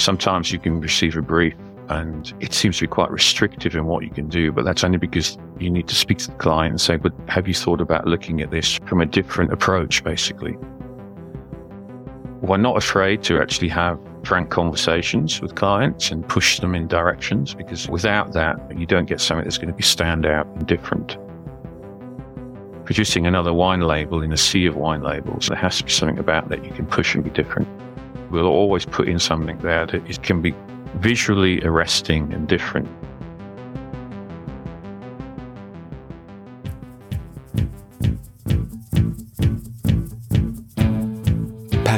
sometimes you can receive a brief and it seems to be quite restrictive in what you can do, but that's only because you need to speak to the client and say, but have you thought about looking at this from a different approach, basically? We're not afraid to actually have frank conversations with clients and push them in directions because without that, you don't get something that's going to be stand out and different. Producing another wine label in a sea of wine labels, there has to be something about that you can push and be different. We'll always put in something there that can be visually arresting and different.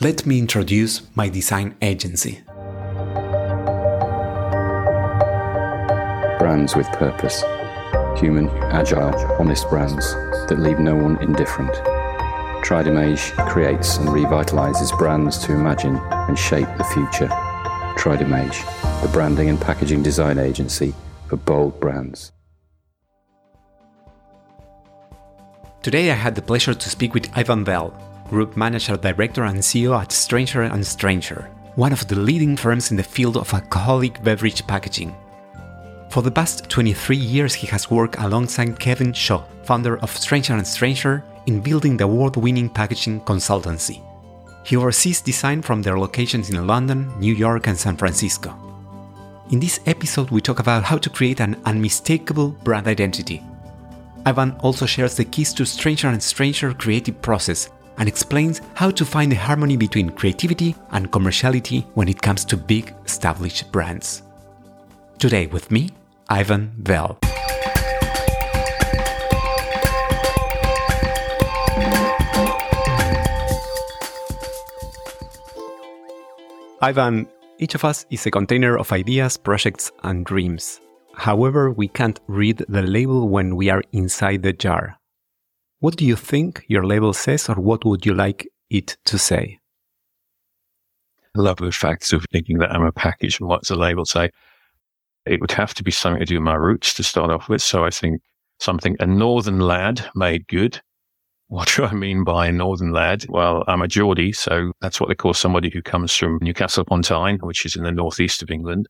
let me introduce my design agency. brands with purpose. Human, agile, honest brands that leave no one indifferent. Tridimage creates and revitalizes brands to imagine and shape the future. Tridimage, the branding and packaging design agency for bold brands. Today I had the pleasure to speak with Ivan Bell, Group Manager, Director, and CEO at Stranger and Stranger, one of the leading firms in the field of alcoholic beverage packaging. For the past 23 years, he has worked alongside Kevin Shaw, founder of Stranger and Stranger, in building the award winning packaging consultancy. He oversees design from their locations in London, New York, and San Francisco. In this episode, we talk about how to create an unmistakable brand identity. Ivan also shares the keys to Stranger and Stranger creative process and explains how to find the harmony between creativity and commerciality when it comes to big established brands. Today with me, Ivan Bell. Ivan, each of us is a container of ideas, projects, and dreams. However, we can't read the label when we are inside the jar. What do you think your label says, or what would you like it to say? I love the fact of thinking that I'm a package and what's the label say it would have to be something to do with my roots to start off with. So I think something, a northern lad made good. What do I mean by a northern lad? Well, I'm a Geordie, so that's what they call somebody who comes from Newcastle upon Tyne, which is in the northeast of England.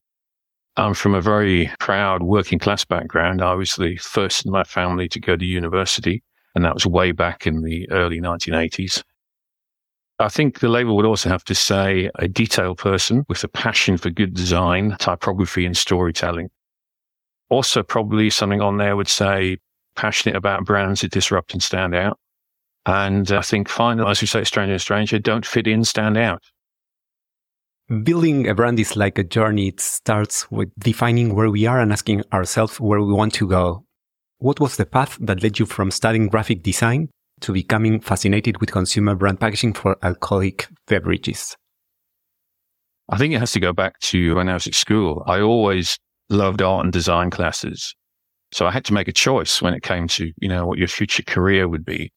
I'm from a very proud working class background. I was the first in my family to go to university, and that was way back in the early 1980s. I think the label would also have to say a detail person with a passion for good design, typography, and storytelling. Also, probably something on there would say passionate about brands that disrupt and stand out. And I think finally, as we say, stranger and stranger, don't fit in, stand out. Building a brand is like a journey. It starts with defining where we are and asking ourselves where we want to go. What was the path that led you from studying graphic design to becoming fascinated with consumer brand packaging for alcoholic beverages? I think it has to go back to when I was at school. I always loved art and design classes. So I had to make a choice when it came to, you know, what your future career would be.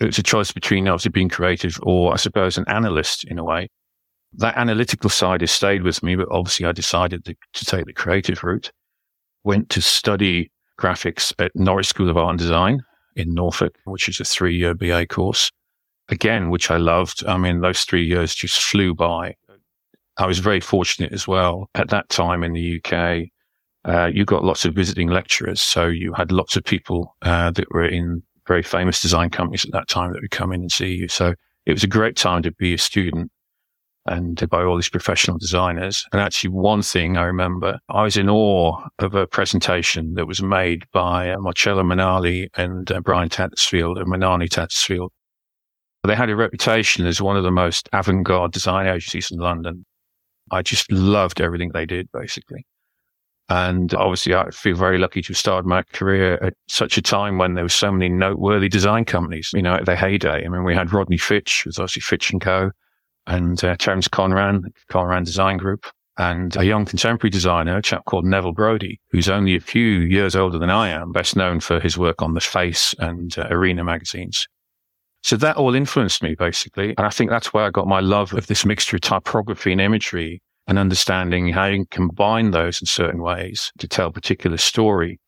It was a choice between obviously being creative or I suppose an analyst in a way. That analytical side has stayed with me, but obviously I decided to, to take the creative route. Went to study graphics at Norwich School of Art and Design in Norfolk, which is a three year BA course. Again, which I loved. I mean, those three years just flew by. I was very fortunate as well at that time in the UK. Uh, you got lots of visiting lecturers. So you had lots of people uh, that were in very famous design companies at that time that would come in and see you. So it was a great time to be a student and by all these professional designers. And actually, one thing I remember, I was in awe of a presentation that was made by uh, Marcello Minale and uh, Brian Tattersfield and Minale Tattersfield. They had a reputation as one of the most avant-garde design agencies in London. I just loved everything they did, basically. And obviously, I feel very lucky to have started my career at such a time when there were so many noteworthy design companies, you know, at their heyday. I mean, we had Rodney Fitch, was obviously Fitch and Co and uh, Terence Conran, Conran Design Group. and a young contemporary designer, a chap called Neville Brody, who's only a few years older than I am, best known for his work on The Face and uh, Arena magazines. So that all influenced me basically. And I think that's where I got my love of this mixture of typography and imagery and understanding how you can combine those in certain ways to tell a particular story.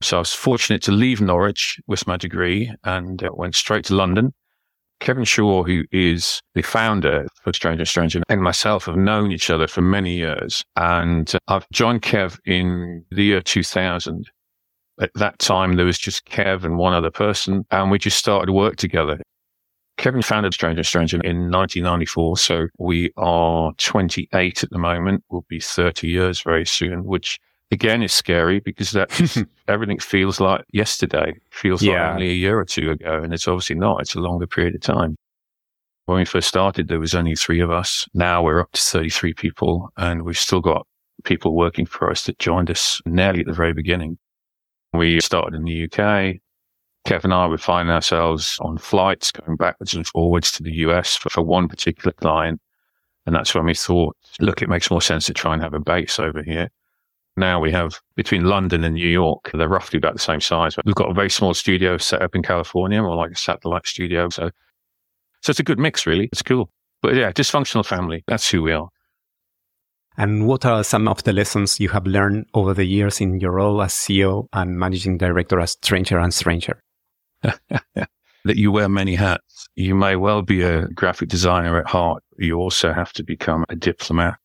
So I was fortunate to leave Norwich with my degree and uh, went straight to London Kevin Shaw, who is the founder of Stranger Stranger, and myself have known each other for many years. And uh, I've joined Kev in the year 2000. At that time, there was just Kev and one other person, and we just started work together. Kevin founded Stranger Stranger in 1994. So we are 28 at the moment. We'll be 30 years very soon, which again is scary because that everything feels like yesterday, feels yeah. like only a year or two ago. And it's obviously not. It's a longer period of time. When we first started, there was only three of us. Now we're up to 33 people and we've still got people working for us that joined us nearly at the very beginning. We started in the UK. Kev and I would find ourselves on flights going backwards and forwards to the US for, for one particular client. And that's when we thought, look, it makes more sense to try and have a base over here. Now we have between London and New York, they're roughly about the same size. We've got a very small studio set up in California, or like a satellite studio. So, so it's a good mix, really. It's cool. But yeah, dysfunctional family. That's who we are. And what are some of the lessons you have learned over the years in your role as CEO and managing director at Stranger and Stranger? that you wear many hats. You may well be a graphic designer at heart. You also have to become a diplomat,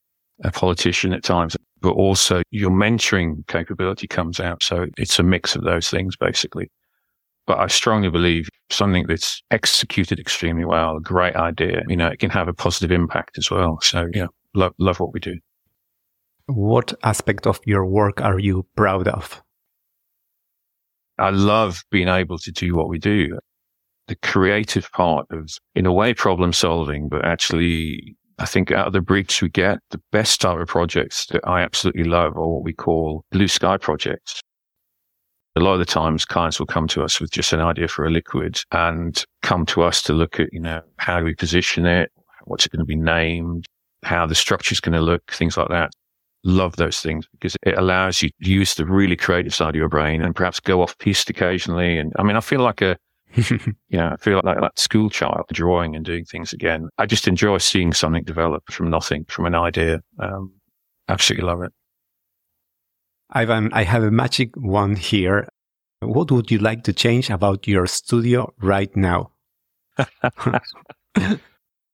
a politician at times but also your mentoring capability comes out. So it's a mix of those things, basically. But I strongly believe something that's executed extremely well, a great idea, you know, it can have a positive impact as well. So, yeah, love, love what we do. What aspect of your work are you proud of? I love being able to do what we do. The creative part of, in a way, problem solving, but actually I think out of the briefs we get, the best type of projects that I absolutely love are what we call blue sky projects. A lot of the times clients will come to us with just an idea for a liquid and come to us to look at, you know, how do we position it? What's it going to be named? How the structure is going to look? Things like that. Love those things because it allows you to use the really creative side of your brain and perhaps go off piste occasionally. And I mean, I feel like a, yeah, I feel like that school child drawing and doing things again. I just enjoy seeing something develop from nothing, from an idea. Um, absolutely love it. Ivan, I have a magic wand here. What would you like to change about your studio right now?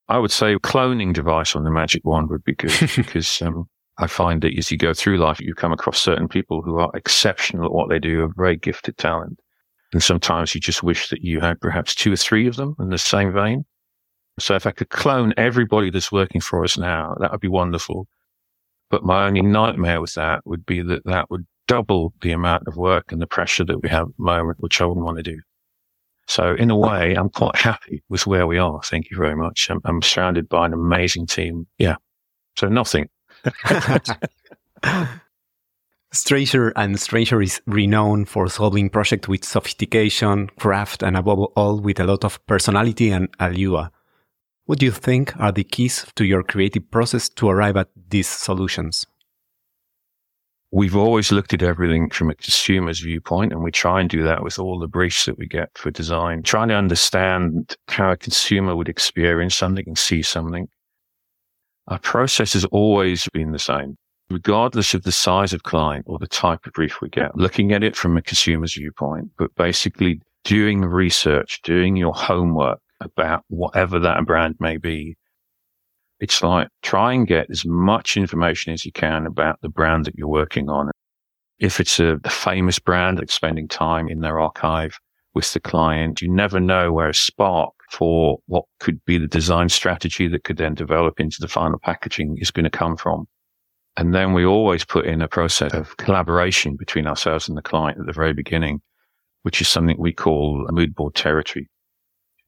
I would say cloning device on the magic wand would be good because um, I find that as you go through life, you come across certain people who are exceptional at what they do, a very gifted talent. And sometimes you just wish that you had perhaps two or three of them in the same vein. So if I could clone everybody that's working for us now, that would be wonderful. But my only nightmare with that would be that that would double the amount of work and the pressure that we have at the moment, which I wouldn't want to do. So in a way, I'm quite happy with where we are. Thank you very much. I'm, I'm surrounded by an amazing team. Yeah. So nothing. Stranger and Stranger is renowned for solving projects with sophistication, craft, and above all, with a lot of personality and allure. What do you think are the keys to your creative process to arrive at these solutions? We've always looked at everything from a consumer's viewpoint, and we try and do that with all the briefs that we get for design, trying to understand how a consumer would experience something and see something. Our process has always been the same regardless of the size of client or the type of brief we get, looking at it from a consumer's viewpoint, but basically doing the research, doing your homework about whatever that brand may be. It's like try and get as much information as you can about the brand that you're working on. If it's a, a famous brand that's spending time in their archive with the client, you never know where a spark for what could be the design strategy that could then develop into the final packaging is going to come from. And then we always put in a process of collaboration between ourselves and the client at the very beginning, which is something we call mood board territory.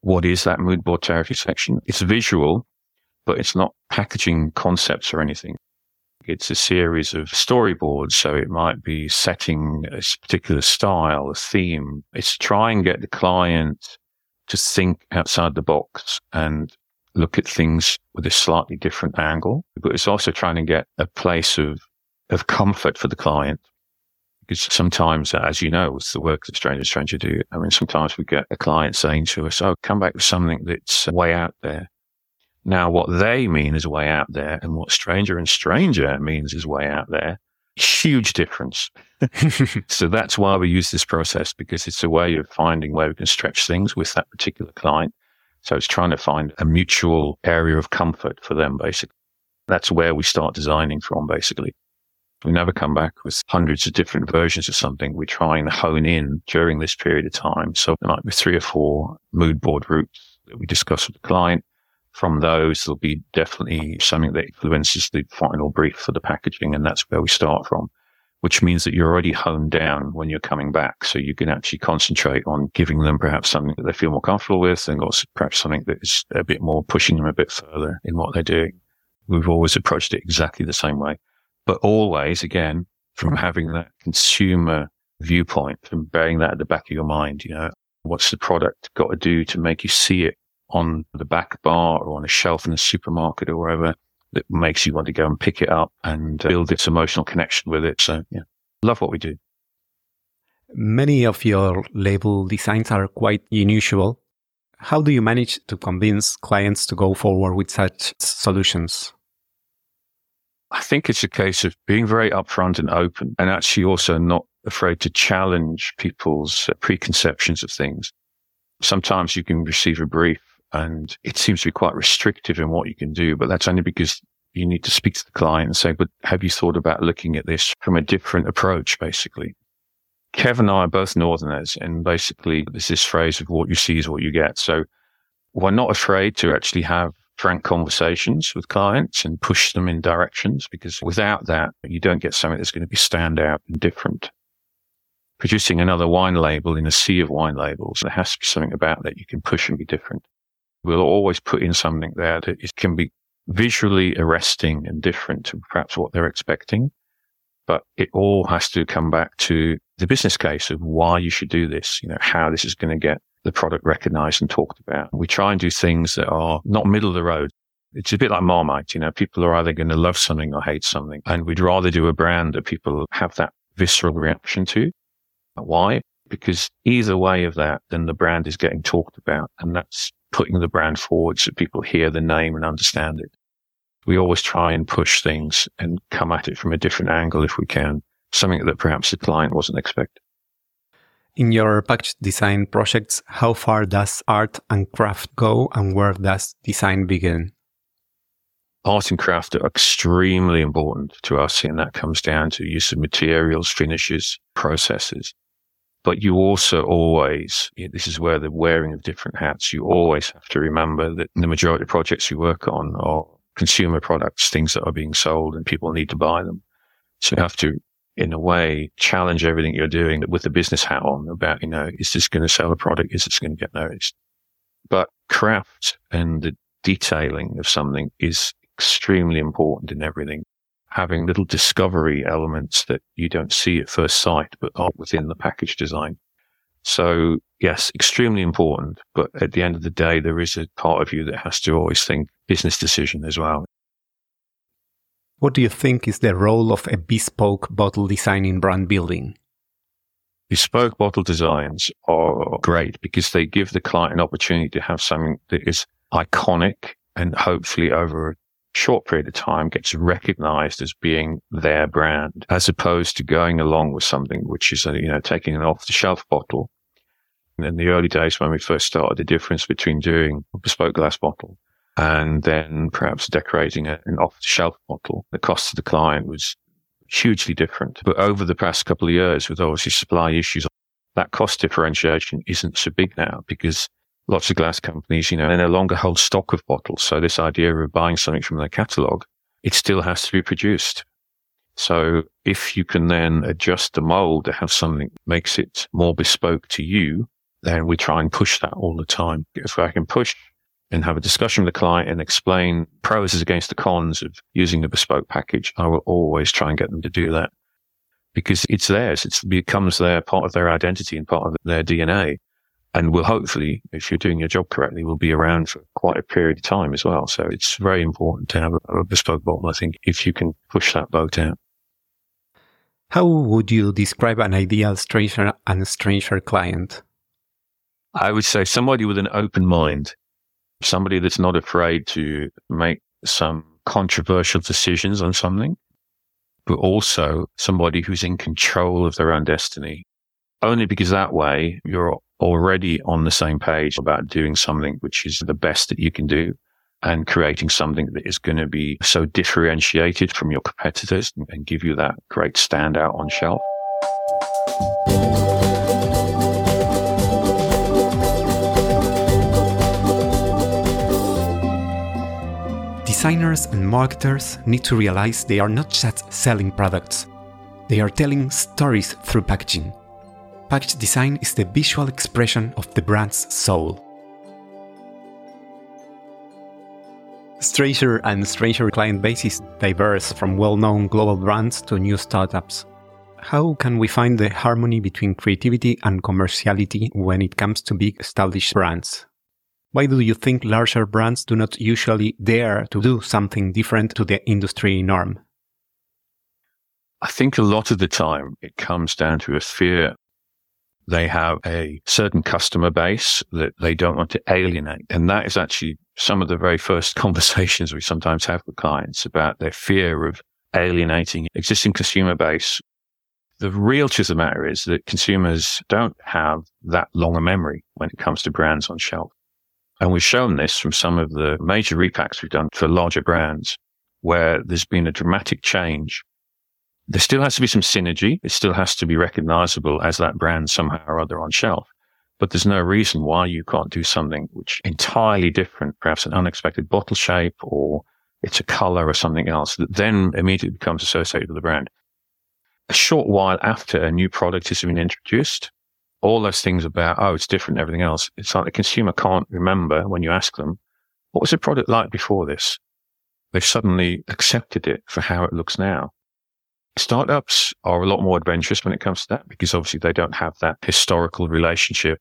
What is that mood board territory section? It's visual, but it's not packaging concepts or anything. It's a series of storyboards. So it might be setting a particular style, a theme. It's try and get the client to think outside the box and look at things with a slightly different angle, but it's also trying to get a place of, of comfort for the client. Because sometimes, as you know, it's the work that Stranger Stranger do. I mean, sometimes we get a client saying to us, Oh, come back with something that's way out there. Now, what they mean is way out there and what stranger and stranger means is way out there. Huge difference. so that's why we use this process because it's a way of finding where we can stretch things with that particular client. So it's trying to find a mutual area of comfort for them, basically. That's where we start designing from, basically. We never come back with hundreds of different versions of something. We try and hone in during this period of time. So there might be three or four mood board routes that we discuss with the client. From those, there'll be definitely something that influences the final brief for the packaging. And that's where we start from which means that you're already honed down when you're coming back. So you can actually concentrate on giving them perhaps something that they feel more comfortable with and also perhaps something that is a bit more pushing them a bit further in what they're doing. We've always approached it exactly the same way, but always again, from having that consumer viewpoint and bearing that at the back of your mind, you know, what's the product got to do to make you see it on the back bar or on a shelf in a supermarket or wherever? That makes you want to go and pick it up and uh, build this emotional connection with it. So, yeah, love what we do. Many of your label designs are quite unusual. How do you manage to convince clients to go forward with such solutions? I think it's a case of being very upfront and open and actually also not afraid to challenge people's uh, preconceptions of things. Sometimes you can receive a brief and it seems to be quite restrictive in what you can do, but that's only because you need to speak to the client and say, but have you thought about looking at this from a different approach, basically? Kev and I are both Northerners, and basically there's this phrase of what you see is what you get. So we're not afraid to actually have frank conversations with clients and push them in directions because without that, you don't get something that's going to be stand out and different. Producing another wine label in a sea of wine labels, there has to be something about that you can push and be different. We'll always put in something there that it can be visually arresting and different to perhaps what they're expecting. But it all has to come back to the business case of why you should do this, you know, how this is going to get the product recognized and talked about. We try and do things that are not middle of the road. It's a bit like Marmite, you know, people are either going to love something or hate something. And we'd rather do a brand that people have that visceral reaction to. Why? Because either way of that, then the brand is getting talked about. And that's putting the brand forward so people hear the name and understand it. We always try and push things and come at it from a different angle if we can, something that perhaps the client wasn't expecting. In your package design projects, how far does art and craft go and where does design begin? Art and craft are extremely important to us, and that comes down to use of materials, finishes, processes. But you also always, this is where the wearing of different hats, you always have to remember that the majority of projects you work on are consumer products, things that are being sold and people need to buy them. So you have to, in a way, challenge everything you're doing with the business hat on about, you know, is this going to sell a product? Is this going to get noticed? But craft and the detailing of something is extremely important in everything having little discovery elements that you don't see at first sight, but are within the package design. So yes, extremely important. But at the end of the day, there is a part of you that has to always think business decision as well. What do you think is the role of a bespoke bottle design in brand building? Bespoke bottle designs are great because they give the client an opportunity to have something that is iconic and hopefully over a short period of time gets recognized as being their brand, as opposed to going along with something which is, uh, you know, taking an off the shelf bottle. In the early days when we first started, the difference between doing a bespoke glass bottle and then perhaps decorating an off the shelf bottle, the cost to the client was hugely different. But over the past couple of years, with obviously supply issues, that cost differentiation isn't so big now because lots of glass companies, you know, they no longer hold stock of bottles. So this idea of buying something from their catalog, it still has to be produced. So if you can then adjust the mold to have something that makes it more bespoke to you, then we try and push that all the time. If I can push and have a discussion with the client and explain pros against the cons of using the bespoke package, I will always try and get them to do that because it's theirs. It becomes their part of their identity and part of their DNA. And will hopefully, if you're doing your job correctly, will be around for quite a period of time as well. So it's very important to have a, a bespoke bottle, I think, if you can push that boat out. How would you describe an ideal stranger and stranger client? I would say somebody with an open mind, somebody that's not afraid to make some controversial decisions on something, but also somebody who's in control of their own destiny. Only because that way you're already on the same page about doing something which is the best that you can do and creating something that is going to be so differentiated from your competitors and give you that great standout on shelf. Designers and marketers need to realize they are not just selling products, they are telling stories through packaging. Package design is the visual expression of the brand's soul. Stranger and Stranger client base is diverse from well known global brands to new startups. How can we find the harmony between creativity and commerciality when it comes to big established brands? Why do you think larger brands do not usually dare to do something different to the industry norm? I think a lot of the time it comes down to a fear. They have a certain customer base that they don't want to alienate. And that is actually some of the very first conversations we sometimes have with clients about their fear of alienating existing consumer base. The real truth of the matter is that consumers don't have that long a memory when it comes to brands on shelf. And we've shown this from some of the major repacks we've done for larger brands where there's been a dramatic change. There still has to be some synergy. It still has to be recognizable as that brand somehow or other on shelf. But there's no reason why you can't do something which entirely different, perhaps an unexpected bottle shape or it's a color or something else that then immediately becomes associated with the brand. A short while after a new product has been introduced, all those things about, oh, it's different everything else. It's like the consumer can't remember when you ask them, what was the product like before this? They've suddenly accepted it for how it looks now. Startups are a lot more adventurous when it comes to that because obviously they don't have that historical relationship.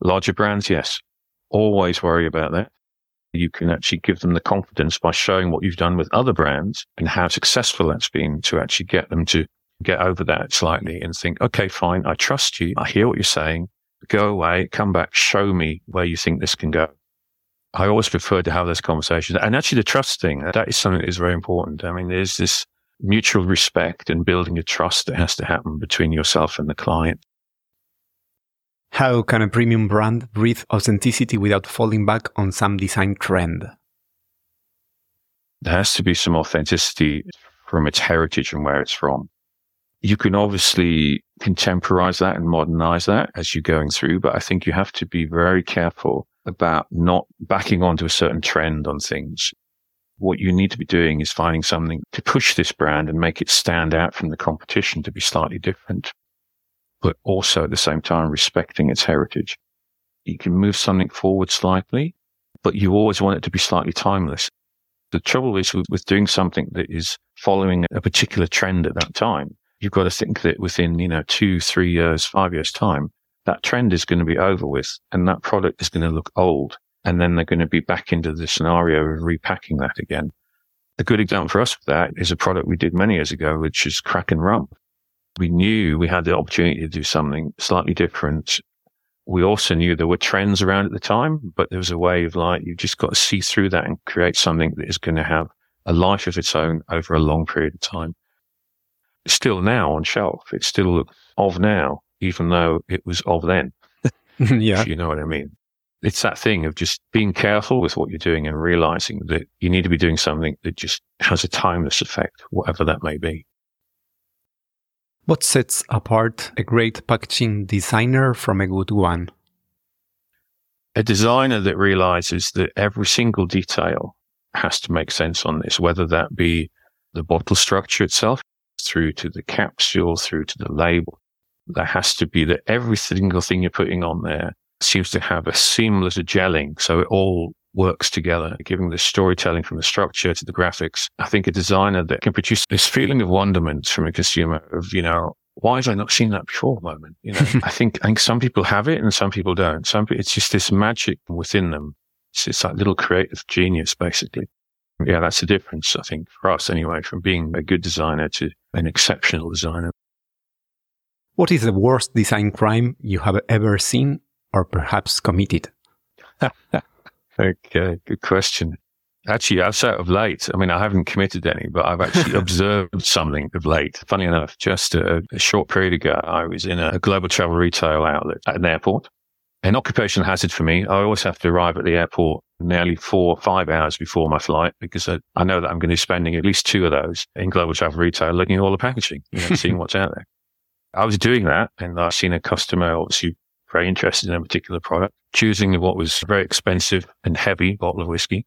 Larger brands, yes, always worry about that. You can actually give them the confidence by showing what you've done with other brands and how successful that's been to actually get them to get over that slightly and think, okay, fine. I trust you. I hear what you're saying. Go away, come back, show me where you think this can go. I always prefer to have those conversations. And actually the trust thing, that is something that is very important. I mean, there's this mutual respect and building a trust that has to happen between yourself and the client. How can a premium brand breathe authenticity without falling back on some design trend? There has to be some authenticity from its heritage and where it's from. You can obviously contemporize that and modernize that as you're going through, but I think you have to be very careful about not backing onto a certain trend on things. What you need to be doing is finding something to push this brand and make it stand out from the competition to be slightly different, but also at the same time respecting its heritage. You can move something forward slightly, but you always want it to be slightly timeless. The trouble is with, with doing something that is following a particular trend at that time you've got to think that within, you know, two, three years, five years time, that trend is going to be over with and that product is going to look old. And then they're going to be back into the scenario of repacking that again. A good example for us of that is a product we did many years ago, which is Kraken Rum. We knew we had the opportunity to do something slightly different. We also knew there were trends around at the time, but there was a way of like, you've just got to see through that and create something that is going to have a life of its own over a long period of time still now on shelf. It's still of now, even though it was of then. yeah. you know what I mean? It's that thing of just being careful with what you're doing and realizing that you need to be doing something that just has a timeless effect, whatever that may be. What sets apart a great packaging designer from a good one? A designer that realizes that every single detail has to make sense on this, whether that be the bottle structure itself through to the capsule, through to the label. There has to be that every single thing you're putting on there seems to have a seamless gelling. So it all works together, giving the storytelling from the structure to the graphics. I think a designer that can produce this feeling of wonderment from a consumer of, you know, why have I not seen that before moment? You know, I think, I think some people have it and some people don't. Some, it's just this magic within them. It's, it's like little creative genius, basically. Yeah, that's the difference, I think, for us anyway, from being a good designer to an exceptional designer. What is the worst design crime you have ever seen or perhaps committed? okay, good question. Actually, outside of late, I mean, I haven't committed any, but I've actually observed something of late. Funny enough, just a, a, short period ago, I was in a global travel retail outlet at an airport. An occupational hazard for me. I always have to arrive at the airport nearly four or five hours before my flight because I, I know that I'm going to be spending at least two of those in global travel retail looking at all the packaging, you know, seeing what's out there. I was doing that and I've seen a customer obviously very interested in a particular product, choosing what was a very expensive and heavy bottle of whiskey.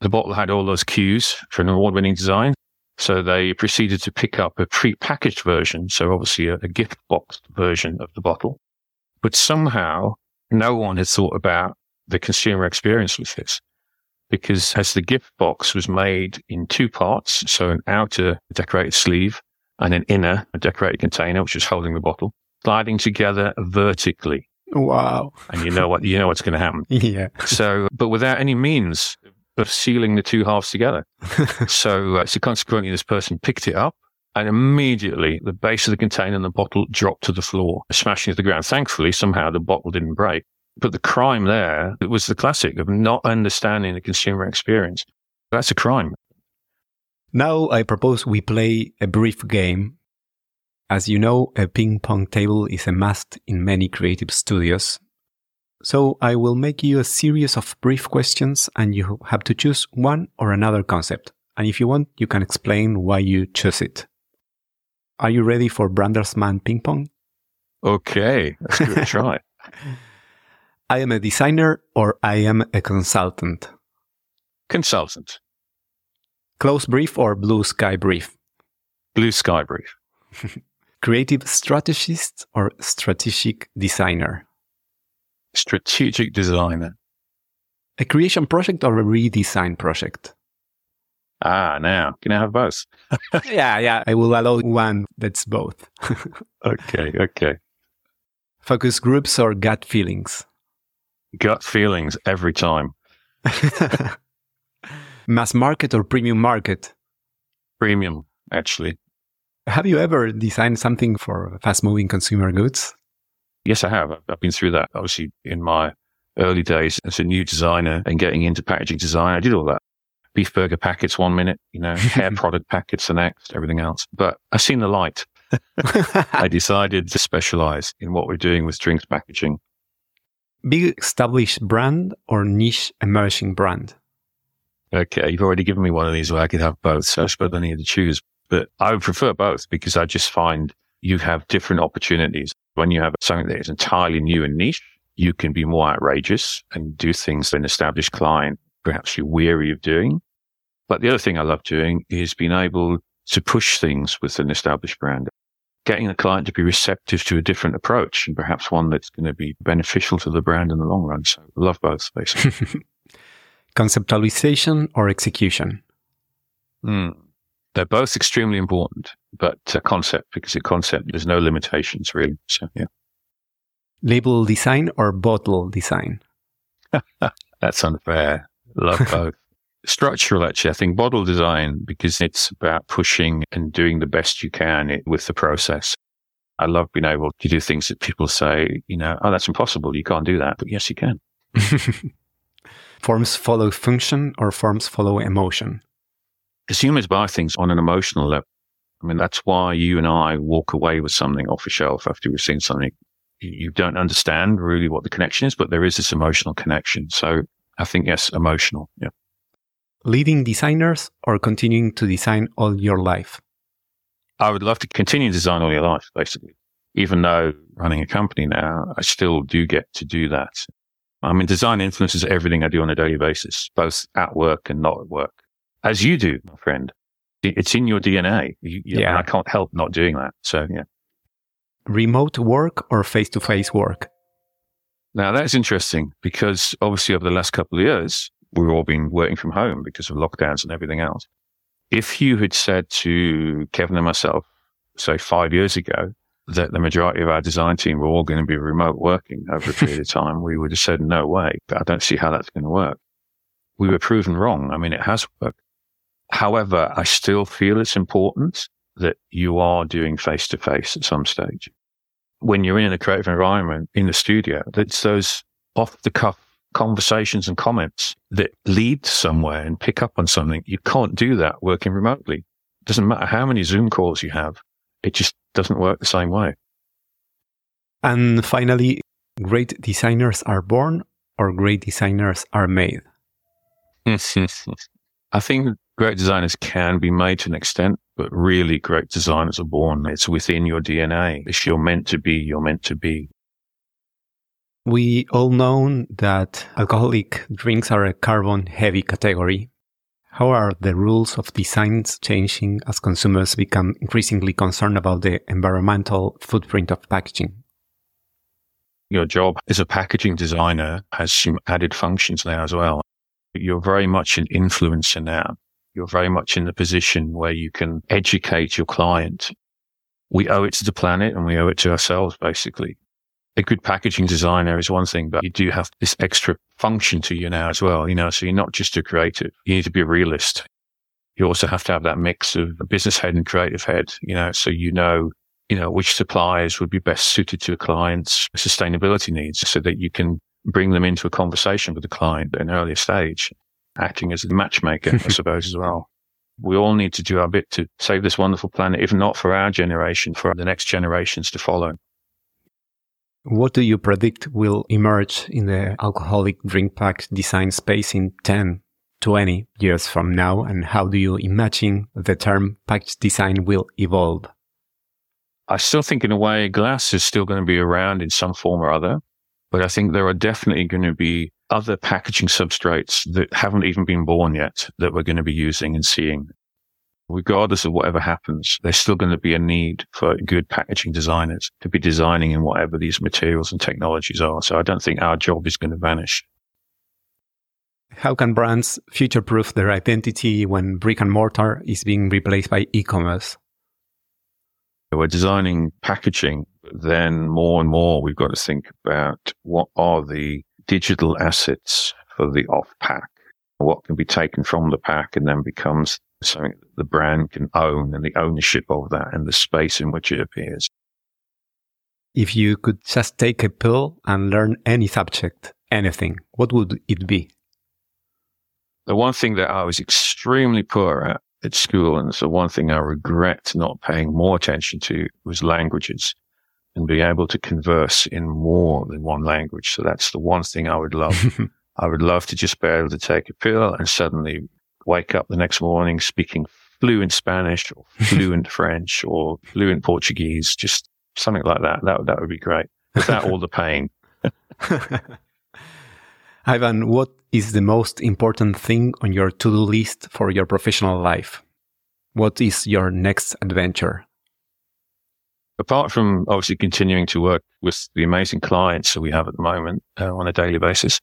The bottle had all those cues for an award winning design. So they proceeded to pick up a pre-packaged version. So obviously a, a gift box version of the bottle, but somehow no one had thought about the consumer experience with this because as the gift box was made in two parts, so an outer decorated sleeve and an inner decorated container, which was holding the bottle, sliding together vertically. Wow. And you know what, you know what's going to happen. yeah. So, but without any means of sealing the two halves together. so, uh, so consequently, this person picked it up and immediately the base of the container and the bottle dropped to the floor, smashing to the ground. Thankfully, somehow the bottle didn't break. But the crime there, it was the classic of not understanding the consumer experience. That's a crime. Now I propose we play a brief game. As you know, a ping pong table is a must in many creative studios. So I will make you a series of brief questions and you have to choose one or another concept. And if you want, you can explain why you chose it. Are you ready for Branderman ping pong? Okay, let's give it a try. I am a designer or I am a consultant? Consultant. Close brief or blue sky brief? Blue sky brief. Creative strategist or strategic designer? Strategic designer. A creation project or a redesign project? Ah, now can I have both? yeah, yeah. I will allow one that's both. okay, okay. Focus groups or gut feelings? gut feelings every time. Mass market or premium market? Premium, actually. Have you ever designed something for fast moving consumer goods? Yes, I have. I've been through that. Obviously, in my early days as a new designer and getting into packaging design, I did all that. Beef burger packets one minute, you know, hair product packets the next, everything else. But I've seen the light. I decided to specialize in what we're doing with drinks packaging big established brand or niche emerging brand? Okay, you've already given me one of these where I could have both, so I suppose I need to choose. But I would prefer both because I just find you have different opportunities. When you have something that is entirely new and niche, you can be more outrageous and do things that an established client perhaps you're weary of doing. But the other thing I love doing is being able to push things with an established brand getting the client to be receptive to a different approach and perhaps one that's going to be beneficial to the brand in the long run. So love both, basically. Conceptualization or execution? Mm. They're both extremely important, but uh, concept, because a concept, there's no limitations really. So, yeah. Label design or bottle design? That's unfair. Love both structural, actually. I think bottle design, because it's about pushing and doing the best you can with the process. I love being able to do things that people say, you know, oh, that's impossible. You can't do that. But yes, you can. forms follow function or forms follow emotion? Consumers buy things on an emotional level. I mean, that's why you and I walk away with something off a shelf after we've seen something. You don't understand really what the connection is, but there is this emotional connection. So I think, yes, emotional. Yeah leading designers or continuing to design all your life? I would love to continue to design all your life, basically. Even though running a company now, I still do get to do that. I mean, design influences everything I do on a daily basis, both at work and not at work, as you do, my friend. It's in your DNA. You, you yeah. I can't help not doing that. So, yeah. Remote work or face to face work? Now, that's interesting because obviously over the last couple of years, we've all been working from home because of lockdowns and everything else. If you had said to Kevin and myself, say five years ago, that the majority of our design team were all going to be remote working over a period of time, we would have said, no way, but I don't see how that's going to work. We were proven wrong. I mean, it has worked. However, I still feel it's important that you are doing face to face at some stage. When you're in a creative environment in the studio, it's those off the cuff conversations and comments that lead somewhere and pick up on something. You can't do that working remotely. It doesn't matter how many Zoom calls you have. It just doesn't work the same way. And finally, great designers are born or great designers are made? I think great designers can be made to an extent, but really great designers are born. It's within your DNA. If you're meant to be, you're meant to be. We all know that alcoholic drinks are a carbon heavy category. How are the rules of designs changing as consumers become increasingly concerned about the environmental footprint of packaging? Your job as a packaging designer has some added functions now as well. You're very much an influencer now. You're very much in the position where you can educate your client. We owe it to the planet and we owe it to ourselves, basically a good packaging designer is one thing, but you do have this extra function to you now as well. You know, so you're not just a creative. You need to be a realist. You also have to have that mix of a business head and creative head, you know, so you know, you know, which suppliers would be best suited to a client's sustainability needs so that you can bring them into a conversation with the client at an earlier stage, acting as a matchmaker, I suppose, as well. We all need to do our bit to save this wonderful planet, if not for our generation, for the next generations to follow. What do you predict will emerge in the alcoholic drink pack design space in 10, 20 years from now? And how do you imagine the term package design will evolve? I still think, in a way, glass is still going to be around in some form or other. But I think there are definitely going to be other packaging substrates that haven't even been born yet that we're going to be using and seeing regardless of whatever happens, there's still going to be a need for good packaging designers to be designing in whatever these materials and technologies are. So I don't think our job is going to vanish. How can brands future proof their identity when brick and mortar is being replaced by e commerce? We're designing packaging, then more and more we've got to think about what are the digital assets for the off pack what can be taken from the pack and then becomes something that the brand can own and the ownership of that and the space in which it appears. If you could just take a pill and learn any subject, anything, what would it be? The one thing that I was extremely poor at at school, and so one thing I regret not paying more attention to was languages and be able to converse in more than one language. So that's the one thing I would love I would love to just be able to take a pill and suddenly wake up the next morning speaking fluent Spanish or fluent French or fluent Portuguese, just something like that. That, that would be great without all the pain. Ivan, what is the most important thing on your to do list for your professional life? What is your next adventure? Apart from obviously continuing to work with the amazing clients that we have at the moment uh, on a daily basis,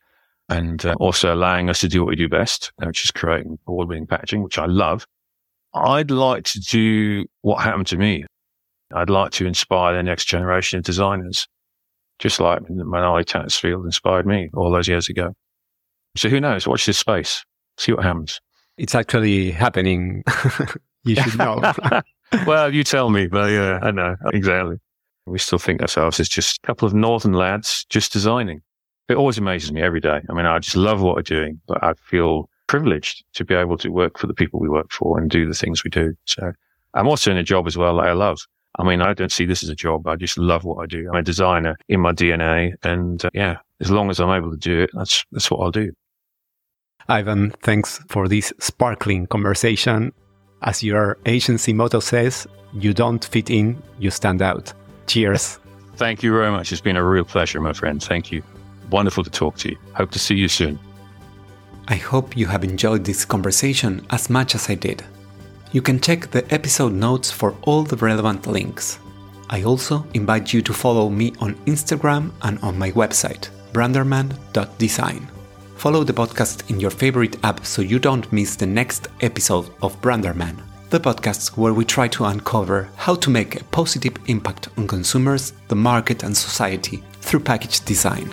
and uh, also allowing us to do what we do best, uh, which is creating award-winning packaging, which I love. I'd like to do what happened to me. I'd like to inspire the next generation of designers, just like Minale Tattersfield inspired me all those years ago. So who knows? Watch this space. See what happens. It's actually happening. you should know. well, you tell me, but yeah, I know exactly. We still think ourselves as just a couple of northern lads just designing it always amazes me every day. I mean, I just love what we're doing, but I feel privileged to be able to work for the people we work for and do the things we do. So I'm also in a job as well that I love. I mean, I don't see this as a job. I just love what I do. I'm a designer in my DNA. And uh, yeah, as long as I'm able to do it, that's, that's what I'll do. Ivan, thanks for this sparkling conversation. As your agency motto says, you don't fit in, you stand out. Cheers. Thank you very much. It's been a real pleasure, my friend. Thank you. Wonderful to talk to you. Hope to see you soon. I hope you have enjoyed this conversation as much as I did. You can check the episode notes for all the relevant links. I also invite you to follow me on Instagram and on my website, branderman.design. Follow the podcast in your favorite app so you don't miss the next episode of Branderman. the podcast where we try to uncover how to make a positive impact on consumers, the market, and society through package design.